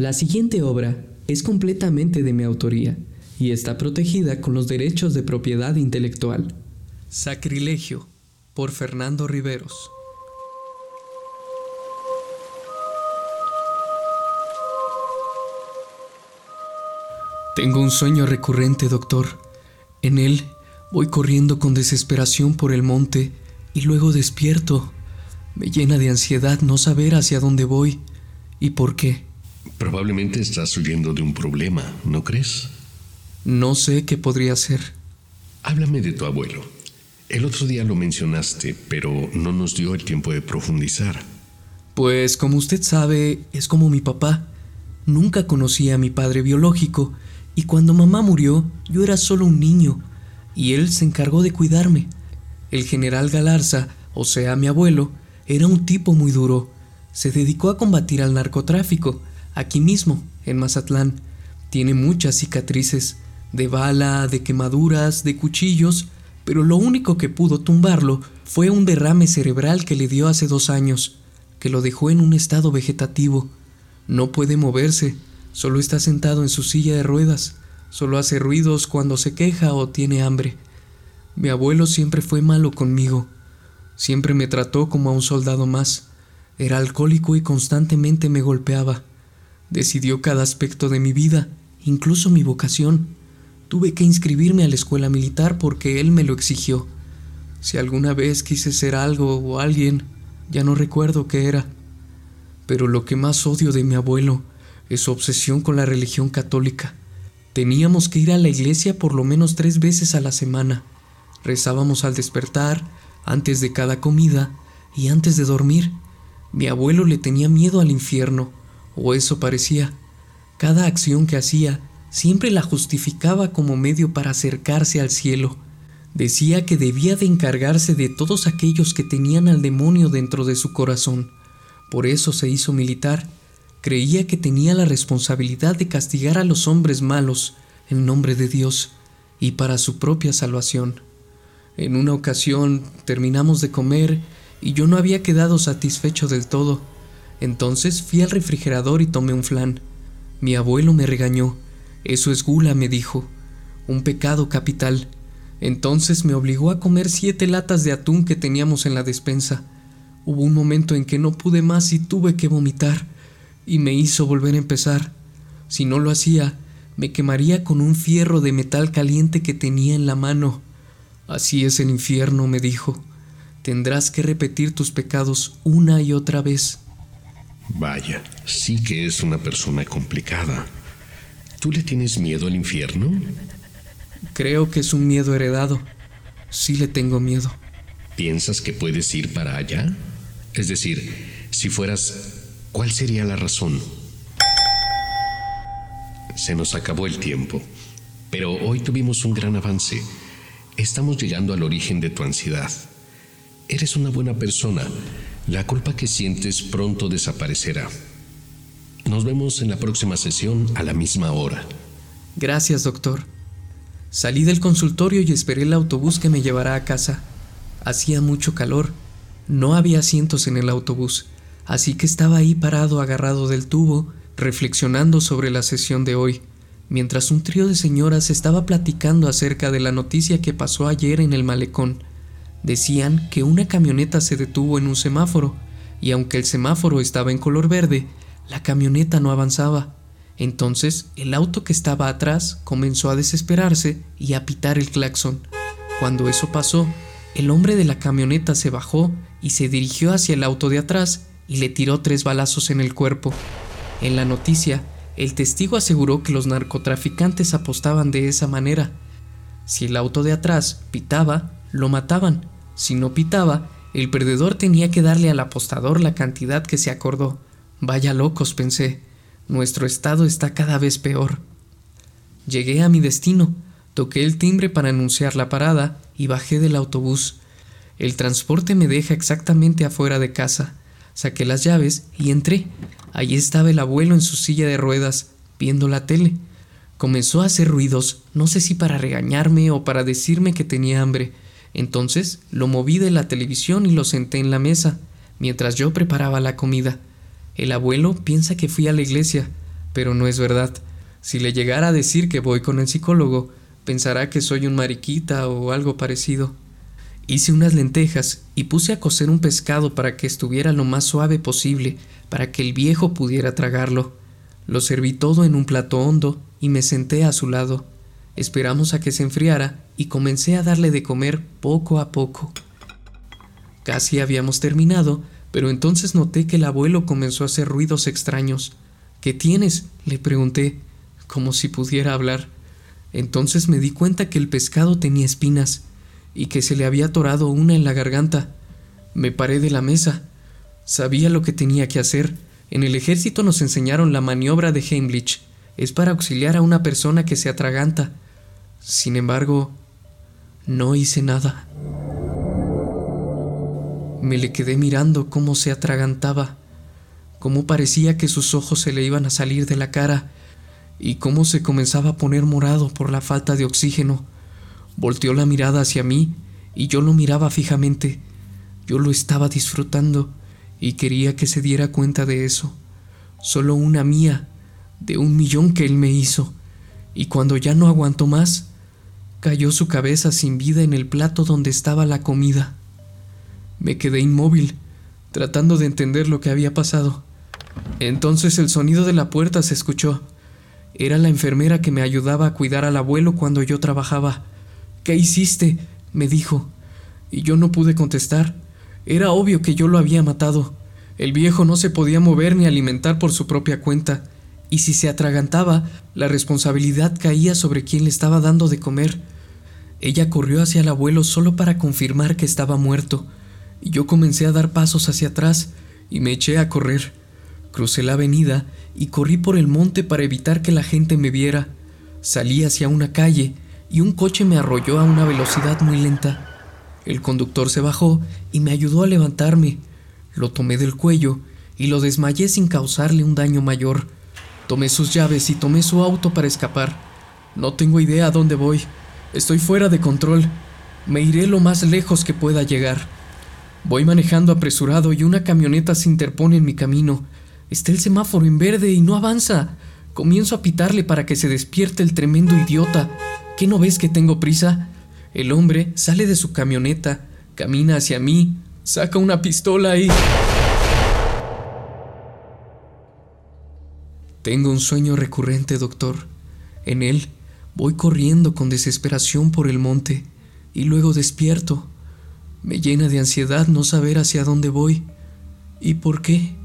La siguiente obra es completamente de mi autoría y está protegida con los derechos de propiedad intelectual. Sacrilegio por Fernando Riveros. Tengo un sueño recurrente, doctor. En él voy corriendo con desesperación por el monte y luego despierto. Me llena de ansiedad no saber hacia dónde voy y por qué. Probablemente estás huyendo de un problema, ¿no crees? No sé qué podría ser. Háblame de tu abuelo. El otro día lo mencionaste, pero no nos dio el tiempo de profundizar. Pues como usted sabe, es como mi papá. Nunca conocí a mi padre biológico y cuando mamá murió yo era solo un niño y él se encargó de cuidarme. El general Galarza, o sea mi abuelo, era un tipo muy duro. Se dedicó a combatir al narcotráfico, aquí mismo, en Mazatlán. Tiene muchas cicatrices, de bala, de quemaduras, de cuchillos, pero lo único que pudo tumbarlo fue un derrame cerebral que le dio hace dos años, que lo dejó en un estado vegetativo. No puede moverse, solo está sentado en su silla de ruedas, solo hace ruidos cuando se queja o tiene hambre. Mi abuelo siempre fue malo conmigo, siempre me trató como a un soldado más, era alcohólico y constantemente me golpeaba. Decidió cada aspecto de mi vida, incluso mi vocación. Tuve que inscribirme a la escuela militar porque él me lo exigió. Si alguna vez quise ser algo o alguien, ya no recuerdo qué era. Pero lo que más odio de mi abuelo es su obsesión con la religión católica. Teníamos que ir a la iglesia por lo menos tres veces a la semana. Rezábamos al despertar, antes de cada comida y antes de dormir. Mi abuelo le tenía miedo al infierno o eso parecía. Cada acción que hacía siempre la justificaba como medio para acercarse al cielo. Decía que debía de encargarse de todos aquellos que tenían al demonio dentro de su corazón. Por eso se hizo militar. Creía que tenía la responsabilidad de castigar a los hombres malos en nombre de Dios y para su propia salvación. En una ocasión terminamos de comer y yo no había quedado satisfecho del todo. Entonces fui al refrigerador y tomé un flan. Mi abuelo me regañó. Eso es gula, me dijo. Un pecado capital. Entonces me obligó a comer siete latas de atún que teníamos en la despensa. Hubo un momento en que no pude más y tuve que vomitar, y me hizo volver a empezar. Si no lo hacía, me quemaría con un fierro de metal caliente que tenía en la mano. Así es el infierno, me dijo. Tendrás que repetir tus pecados una y otra vez. Vaya, sí que es una persona complicada. ¿Tú le tienes miedo al infierno? Creo que es un miedo heredado. Sí le tengo miedo. ¿Piensas que puedes ir para allá? Es decir, si fueras, ¿cuál sería la razón? Se nos acabó el tiempo, pero hoy tuvimos un gran avance. Estamos llegando al origen de tu ansiedad. Eres una buena persona la culpa que sientes pronto desaparecerá. Nos vemos en la próxima sesión a la misma hora. Gracias, doctor. Salí del consultorio y esperé el autobús que me llevará a casa. Hacía mucho calor. No había asientos en el autobús, así que estaba ahí parado agarrado del tubo, reflexionando sobre la sesión de hoy, mientras un trío de señoras estaba platicando acerca de la noticia que pasó ayer en el malecón. Decían que una camioneta se detuvo en un semáforo, y aunque el semáforo estaba en color verde, la camioneta no avanzaba. Entonces el auto que estaba atrás comenzó a desesperarse y a pitar el claxon. Cuando eso pasó, el hombre de la camioneta se bajó y se dirigió hacia el auto de atrás y le tiró tres balazos en el cuerpo. En la noticia, el testigo aseguró que los narcotraficantes apostaban de esa manera. Si el auto de atrás pitaba, lo mataban. Si no pitaba, el perdedor tenía que darle al apostador la cantidad que se acordó. Vaya locos, pensé. Nuestro estado está cada vez peor. Llegué a mi destino, toqué el timbre para anunciar la parada y bajé del autobús. El transporte me deja exactamente afuera de casa. Saqué las llaves y entré. Allí estaba el abuelo en su silla de ruedas, viendo la tele. Comenzó a hacer ruidos, no sé si para regañarme o para decirme que tenía hambre, entonces lo moví de la televisión y lo senté en la mesa, mientras yo preparaba la comida. El abuelo piensa que fui a la iglesia, Pero no es verdad. Si le llegara a decir que voy con el psicólogo, pensará que soy un mariquita o algo parecido. Hice unas lentejas y puse a cocer un pescado para que estuviera lo más suave posible, para que el viejo pudiera tragarlo. Lo serví todo en un plato hondo y me senté a su lado. Esperamos a que se enfriara y comencé a darle de comer poco a poco. Casi habíamos terminado, pero entonces noté que el abuelo comenzó a hacer ruidos extraños. ¿Qué tienes? le pregunté, como si pudiera hablar. Entonces me di cuenta que el pescado tenía espinas y que se le había atorado una en la garganta. Me paré de la mesa. Sabía lo que tenía que hacer. En el ejército nos enseñaron la maniobra de Heimlich. Es para auxiliar a una persona que se atraganta. Sin embargo, no hice nada. Me le quedé mirando cómo se atragantaba, cómo parecía que sus ojos se le iban a salir de la cara y cómo se comenzaba a poner morado por la falta de oxígeno. Volteó la mirada hacia mí y yo lo miraba fijamente. Yo lo estaba disfrutando y quería que se diera cuenta de eso. Solo una mía, de un millón que él me hizo. Y cuando ya no aguantó más, cayó su cabeza sin vida en el plato donde estaba la comida. Me quedé inmóvil, tratando de entender lo que había pasado. Entonces el sonido de la puerta se escuchó. Era la enfermera que me ayudaba a cuidar al abuelo cuando yo trabajaba. ¿Qué hiciste? me dijo. Y yo no pude contestar. Era obvio que yo lo había matado. El viejo no se podía mover ni alimentar por su propia cuenta, y si se atragantaba, la responsabilidad caía sobre quien le estaba dando de comer. Ella corrió hacia el abuelo solo para confirmar que estaba muerto y yo comencé a dar pasos hacia atrás y me eché a correr. Crucé la avenida y corrí por el monte para evitar que la gente me viera. Salí hacia una calle y un coche me arrolló a una velocidad muy lenta. El conductor se bajó y me ayudó a levantarme. Lo tomé del cuello y lo desmayé sin causarle un daño mayor. Tomé sus llaves y tomé su auto para escapar. No tengo idea a dónde voy. Estoy fuera de control. Me iré lo más lejos que pueda llegar. Voy manejando apresurado y una camioneta se interpone en mi camino. Está el semáforo en verde y no avanza. Comienzo a pitarle para que se despierte el tremendo idiota. ¿Qué no ves que tengo prisa? El hombre sale de su camioneta, camina hacia mí, saca una pistola y... Tengo un sueño recurrente, doctor. En él voy corriendo con desesperación por el monte y luego despierto. Me llena de ansiedad no saber hacia dónde voy y por qué.